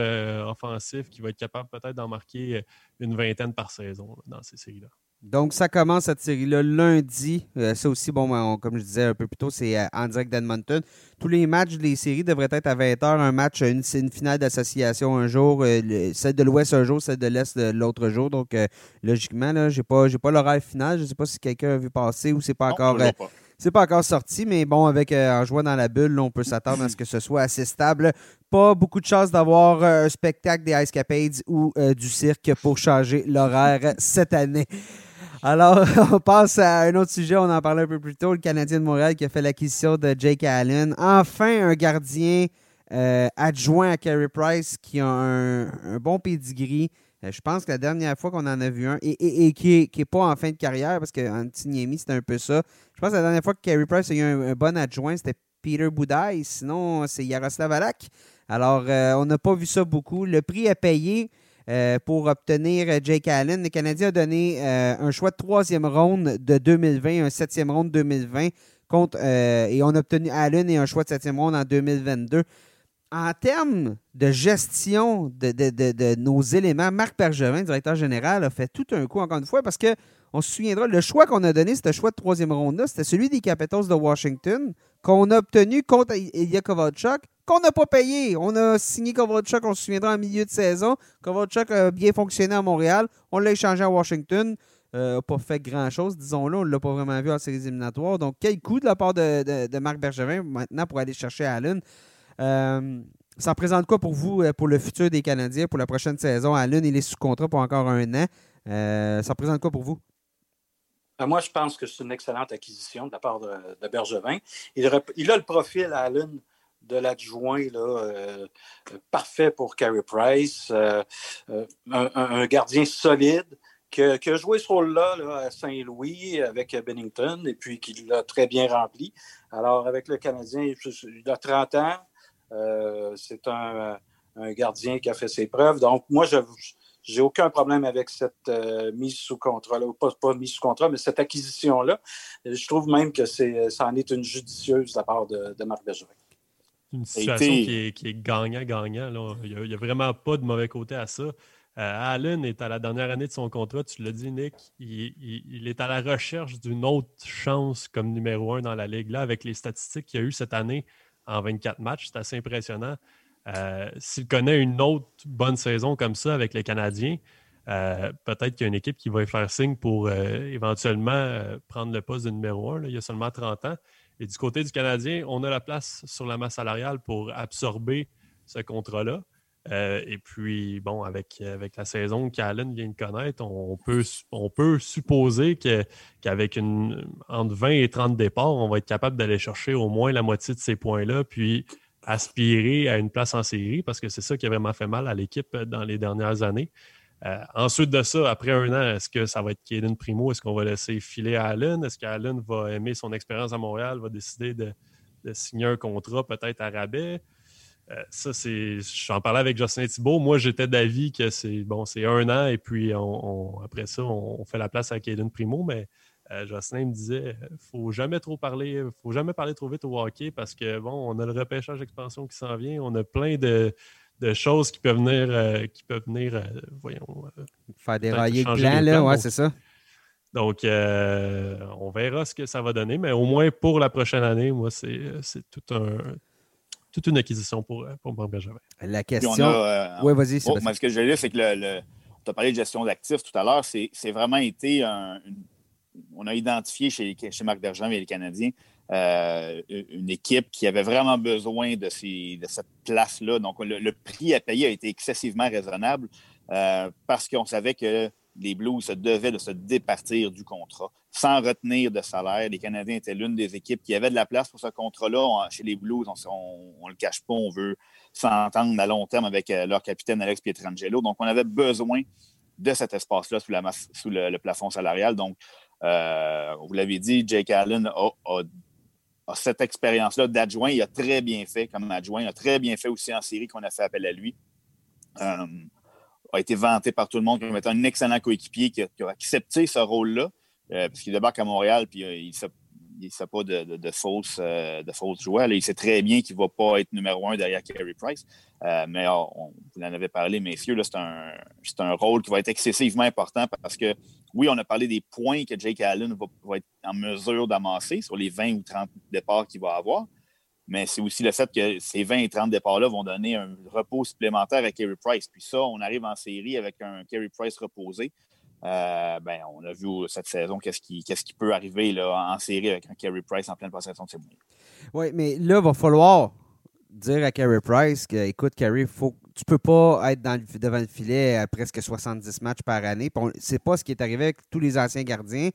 offensif qui va être capable peut-être d'en marquer une vingtaine par saison dans ces séries-là. Donc, ça commence cette série-là lundi. Euh, ça aussi, bon, ben, comme je disais un peu plus tôt, c'est euh, en direct d'Edmonton. Tous les matchs des séries devraient être à 20h. Un match, une, une finale d'association un jour, euh, celle de l'Ouest un jour, celle de l'Est l'autre jour. Donc, logiquement, là, j'ai pas, j'ai pas l'horaire final. Je ne sais pas si quelqu'un a vu passer ou c'est pas encore. C'est pas encore sorti, mais bon, avec en jouant dans la bulle, on peut s'attendre à ce que ce soit assez stable. Pas beaucoup de chance d'avoir un spectacle des Ice Capades ou du cirque pour changer l'horaire cette année. Alors, on passe à un autre sujet, on en parlait un peu plus tôt, le Canadien de Montréal qui a fait l'acquisition de Jake Allen. Enfin, un gardien euh, adjoint à Carey Price qui a un, bon pedigree. Euh, je pense que la dernière fois qu'on en a vu un, et, qui n'est pas en fin de carrière, parce qu'Antiniemi, c'était un peu ça. Je pense que la dernière fois que Carey Price a eu un, bon adjoint, c'était Peter Boudaille. Sinon, c'est Yaroslav Alak. Alors, euh, on n'a pas vu ça beaucoup. Le prix à payer, euh, pour obtenir euh, Jake Allen. Le Canadien a donné euh, un choix de troisième ronde de 2020, un septième ronde 2020, contre, et on a obtenu Allen et un choix de septième ronde en 2022. En termes de gestion de, nos éléments, Marc Bergevin, directeur général, a fait tout un coup, encore une fois, parce que on se souviendra, le choix qu'on a donné, c'était choix de troisième ronde-là, c'était celui des Capitals de Washington, qu'on a obtenu contre Ilya Kovalchuk, qu'on n'a pas payé. On a signé Kovalchuk, on se souviendra en milieu de saison. Kovalchuk a bien fonctionné à Montréal. On l'a échangé à Washington. Euh, pas fait grand-chose, disons-le. On ne l'a pas vraiment vu en séries éliminatoires. Donc, quel coup de la part de, Marc Bergevin maintenant pour aller chercher Allen? Euh, ça représente quoi pour vous, euh, pour le futur des Canadiens, pour la prochaine saison? Allen, il est sous contrat pour encore un an. Euh, ça représente quoi pour vous? Moi, je pense que c'est une excellente acquisition de la part de, Bergevin. Il, il, a le profil à Allen de l'adjoint euh, parfait pour Carey Price, euh, euh, un, gardien solide qui a, joué ce rôle-là à Saint-Louis avec Bennington et puis qui l'a très bien rempli. Alors, avec le Canadien, il a 30 ans. C'est un, gardien qui a fait ses preuves. Donc, moi, je n'ai aucun problème avec cette mise sous contrat, là, pas, mise sous contrat, mais cette acquisition-là. Je trouve même que ça en est une judicieuse de la part de, Marc. Une situation qui est, gagnant-gagnant. Il n'y a, vraiment pas de mauvais côté à ça. Euh, Allen est à la dernière année de son contrat, tu l'as dit, Nick. Il, est à la recherche d'une autre chance comme numéro un dans la Ligue. Là, avec les statistiques qu'il y a eu cette année en 24 matchs, c'est assez impressionnant. Euh, s'il connaît une autre bonne saison comme ça avec les Canadiens, euh, peut-être qu'il y a une équipe qui va y faire signe pour éventuellement prendre le poste de numéro un. il y a seulement 30 ans. Et du côté du Canadien, on a la place sur la masse salariale pour absorber ce contrat-là. Euh, et puis, bon, avec, avec la saison qu'Allen vient de connaître, on peut, on peut supposer qu'avec entre 20 et 30 départs, on va être capable d'aller chercher au moins la moitié de ces points-là, puis aspirer à une place en série, parce que c'est ça qui a vraiment fait mal à l'équipe dans les dernières années. Euh, ensuite de ça, après un an, est-ce que ça va être Kaden Primo? Est-ce qu'on va laisser filer à Allen? Est-ce qu'Allen va aimer son expérience à Montréal, va décider de, signer un contrat peut-être à rabais? Euh, ça, c'est. J'en parlais avec Justin Thibault. Moi, j'étais d'avis que c'est bon, c'est un an et puis après ça, on, fait la place à Kaden Primo, mais euh, Jocelyn me disait faut jamais trop parler, faut jamais parler trop vite au hockey parce que bon, on a le repêchage d'expansion qui s'en vient, on a plein de, choses qui peuvent venir, euh, qui peuvent venir, voyons. Faire dérailler le plan, là, ouais, c'est ça. Donc, on verra ce que ça va donner, mais au moins pour la prochaine année, moi, c'est tout un toute une acquisition pour, euh, pour Marc Benjamin. La question. Euh, oui, vas-y. Oh, ce que je veux dire, c'est que le, tu as parlé de gestion d'actifs tout à l'heure, c'est vraiment été un, on a identifié chez, chez Marc Bergevin et les Canadiens euh, une équipe qui avait vraiment besoin de, cette place-là. Donc, le, prix à payer a été excessivement raisonnable parce qu'on savait que les Blues se devaient de se départir du contrat sans retenir de salaire. Les Canadiens étaient l'une des équipes qui avait de la place pour ce contrat-là. Chez les Blues, on ne le cache pas, on veut s'entendre à long terme avec euh, leur capitaine Alex Pietrangelo. Donc, on avait besoin de cet espace-là sous, sous le, plafond salarial. Donc, euh, vous l'avez dit, Jake Allen a, cette expérience-là d'adjoint. Il a très bien fait comme adjoint. Il a très bien fait aussi en série qu'on a fait appel à lui. Euh, a été vanté par tout le monde comme étant un excellent coéquipier qui a, accepté ce rôle-là, euh, parce qu'il débarque à Montréal, puis euh, il ne sait pas de, de, de fausses, euh, il sait très bien qu'il ne va pas être numéro un derrière Carey Price. mais oh, vous en avez parlé, messieurs, c'est un, un, rôle qui va être excessivement important parce que, oui, on a parlé des points que Jake Allen va, va être en mesure d'amasser sur les 20 ou 30 départs qu'il va avoir mais c'est aussi le fait que ces 20 et 30 départs-là vont donner un repos supplémentaire à Kerry Price. Puis ça, on arrive en série avec un Kerry Price reposé. Euh, ben, on a vu cette saison qu'est-ce qui, qui peut arriver là, en série avec un Kerry Price en pleine possession de ses moyens. Oui, mais là, il va falloir dire à Kerry Price que, écoute, Kerry, faut, tu peux pas être dans devant le filet à presque 70 matchs par année. C'est pas ce qui est arrivé avec tous les anciens gardiens.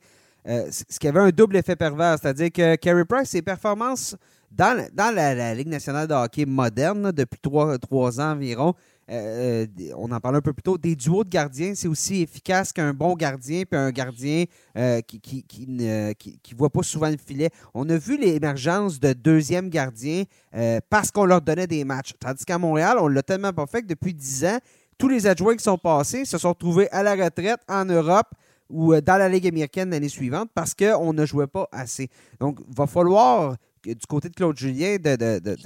Euh, ce qui avait un double effet pervers, c'est-à-dire que Kerry Price, ses performances dans, la, Ligue nationale de hockey moderne, depuis trois, ans environ, euh, euh, on en parlait un peu plus tôt, des duos de gardiens, c'est aussi efficace qu'un bon gardien puis un gardien euh, qui qui, voit pas souvent le filet. On a vu l'émergence de deuxième gardiens parce qu'on leur donnait des matchs. Tandis qu'à Montréal, on l'a tellement pas fait que depuis dix ans, tous les adjoints qui sont passés se sont retrouvés à la retraite en Europe ou dans la Ligue américaine l'année suivante parce qu'on ne jouait pas assez. Donc, il va falloir du côté de Claude Julien de,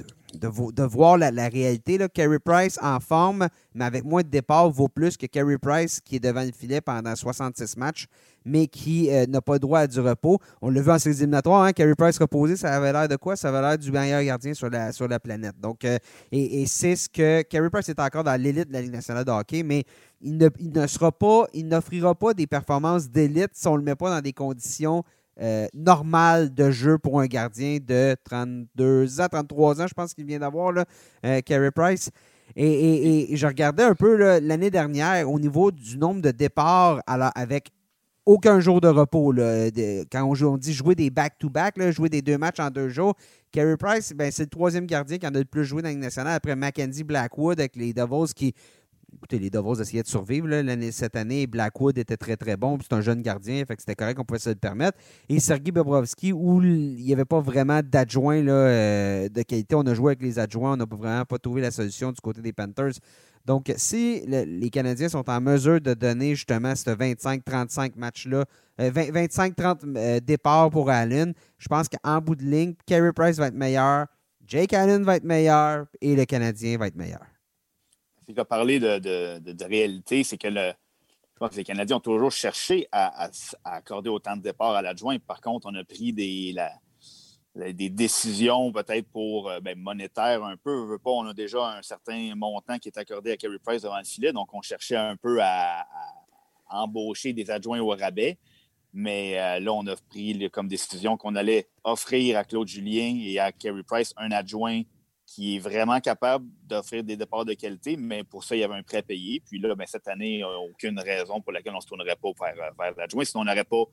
voir la, réalité. Là. Carey Price en forme, mais avec moins de départ, vaut plus que Carey Price qui est devant le filet pendant 66 matchs, mais qui euh, n'a pas droit à du repos. On l'a vu en séries éliminatoires, hein, Carey Price reposé, ça avait l'air de quoi? Ça avait l'air du meilleur gardien sur la, sur la planète. Donc, euh, et, c'est ce que Carey Price est encore dans l'élite de la Ligue nationale de hockey, mais il ne, il ne sera pas, il n'offrira pas des performances d'élite si on ne le met pas dans des conditions euh, normal de jeu pour un gardien de 32 ans, 33 ans, je pense qu'il vient d'avoir, euh, Carey Price. Et, je regardais un peu l'année dernière au niveau du nombre de départs avec aucun jour de repos. quand on, dit jouer des back-to-back, jouer des deux matchs en deux jours, Carey Price, ben, c'est le troisième gardien qui en a le plus joué dans la nationale après Mackenzie Blackwood avec les Devils qui écoutez, les Devils essayaient de survivre cette année. Blackwood était très, très bon. C'est un jeune gardien, fait c'était correct qu'on pouvait se le permettre. Et Sergei Bobrovski, où il n'y avait pas vraiment d'adjoint euh, de qualité. On a joué avec les adjoints. On n'a vraiment pas trouvé la solution du côté des Panthers. Donc, si les Canadiens sont en mesure de donner justement ce 25-35 match-là, 25-30 euh, départs pour Allen, je pense qu'en bout de ligne, Carey Price va être meilleur, Jake Allen va être meilleur et le Canadien va être meilleur. Tu as parlé de, réalité, c'est que le, les Canadiens ont toujours cherché à, accorder autant de départs à l'adjoint. Par contre, on a pris des, décisions peut-être pour euh, ben, monétaire un peu. pas, on a déjà un certain montant qui est accordé à Carey Price devant le filet, donc on cherchait un peu à, embaucher des adjoints au rabais. Mais euh, là, on a pris comme décision qu'on allait offrir à Claude Julien et à Carey Price un adjoint qui est vraiment capable d'offrir des départs de qualité, mais pour ça, il y avait un prêt payé. Puis là, ben, cette année, il n'y a aucune raison pour laquelle on ne se tournerait pas vers, vers l'adjoint, sinon on n'aurait pas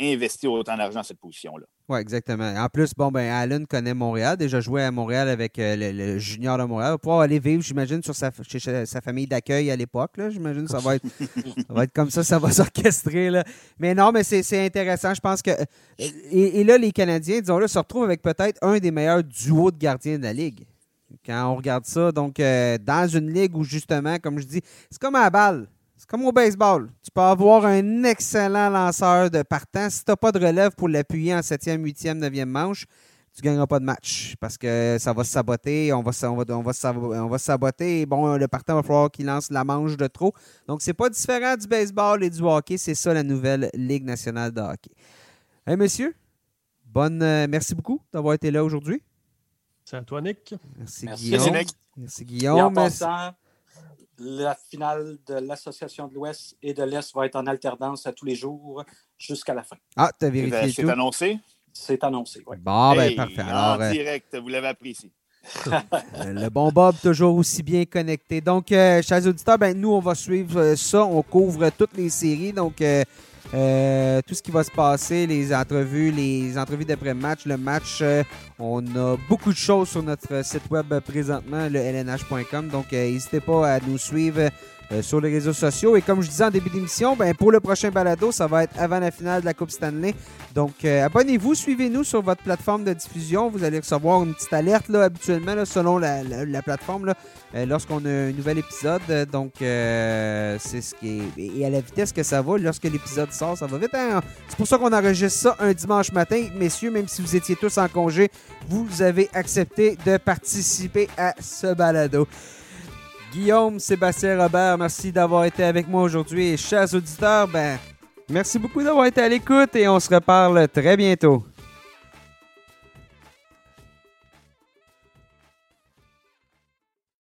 investi autant d'argent à cette position-là. Oui, exactement. En plus, bon, ben, Allen connaît Montréal, déjà joué à Montréal avec euh, le, junior de Montréal. Pouvoir aller vivre, j'imagine, sur sa, chez, sa famille d'accueil à l'époque. J'imagine que ça va, être, ça va être comme ça, ça va s'orchestrer. Mais non, mais c'est intéressant. Je pense que. Euh, et, là, les Canadiens, disons-le, se retrouvent avec peut-être un des meilleurs duos de gardiens de la Ligue. Quand on regarde ça, donc, euh, dans une ligue où, justement, comme je dis, c'est comme à la balle. C'est comme au baseball. Tu peux avoir un excellent lanceur de partant. Si tu n'as pas de relève pour l'appuyer en 7e, 8e, 9e manche, tu ne gagneras pas de match parce que ça va se saboter, on va, on va, on va, on va saboter. bon, le partant va falloir qu'il lance la manche de trop. Donc, c'est pas différent du baseball et du hockey. C'est ça la nouvelle Ligue nationale de hockey. Hey, monsieur, bonne, euh, merci beaucoup d'avoir été là aujourd'hui. C'est à toi, Nick. Merci, Guillaume. Merci, Guillaume la finale de l'Association de l'Ouest et de l'Est va être en alternance à tous les jours jusqu'à la fin. Ah, tu as vérifié C'est annoncé? C'est annoncé, oui. Bon, ben parfait. en euh, direct, vous l'avez apprécié. Euh, le bon Bob, toujours aussi bien connecté. Donc, euh, chers auditeurs, ben, nous, on va suivre ça. On couvre toutes les séries. Donc, euh, tout ce qui va se passer, les entrevues, les entrevues d'après-match, le match. Euh, on a beaucoup de choses sur notre site web présentement, le lnh.com. Donc, euh, n'hésitez pas à nous suivre euh, sur les réseaux sociaux. Et comme je disais en début d'émission, ben, pour le prochain balado, ça va être avant la finale de la Coupe Stanley. Donc, euh, abonnez-vous, suivez-nous sur votre plateforme de diffusion. Vous allez recevoir une petite alerte là, habituellement selon la, plateforme euh, lorsqu'on a un nouvel épisode. Donc, c'est ce qui est. Et à la vitesse que ça va, lorsque l'épisode sort, ça va vite. Hein? C'est pour ça qu'on enregistre ça un dimanche matin. Messieurs, même si vous étiez tous en congé, vous avez accepté de participer à ce balado. Guillaume, Sébastien Robert, merci d'avoir été avec moi aujourd'hui. Et chers auditeurs, ben, merci beaucoup d'avoir été à l'écoute et on se reparle très bientôt.